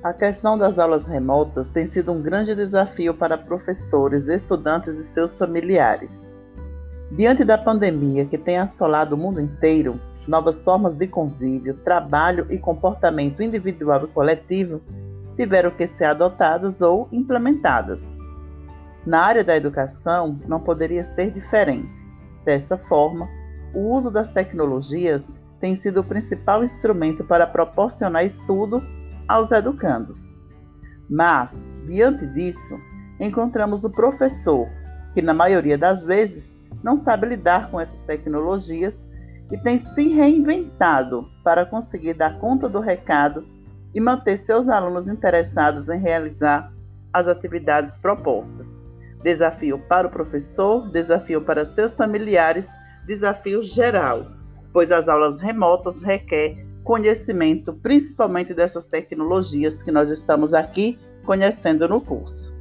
A questão das aulas remotas tem sido um grande desafio para professores, estudantes e seus familiares. Diante da pandemia que tem assolado o mundo inteiro, novas formas de convívio, trabalho e comportamento individual e coletivo tiveram que ser adotadas ou implementadas. Na área da educação, não poderia ser diferente. Dessa forma, o uso das tecnologias tem sido o principal instrumento para proporcionar estudo aos educandos. Mas, diante disso, encontramos o professor, que na maioria das vezes não sabe lidar com essas tecnologias e tem se reinventado para conseguir dar conta do recado e manter seus alunos interessados em realizar as atividades propostas. Desafio para o professor, desafio para seus familiares, desafio geral, pois as aulas remotas requer conhecimento, principalmente dessas tecnologias que nós estamos aqui conhecendo no curso.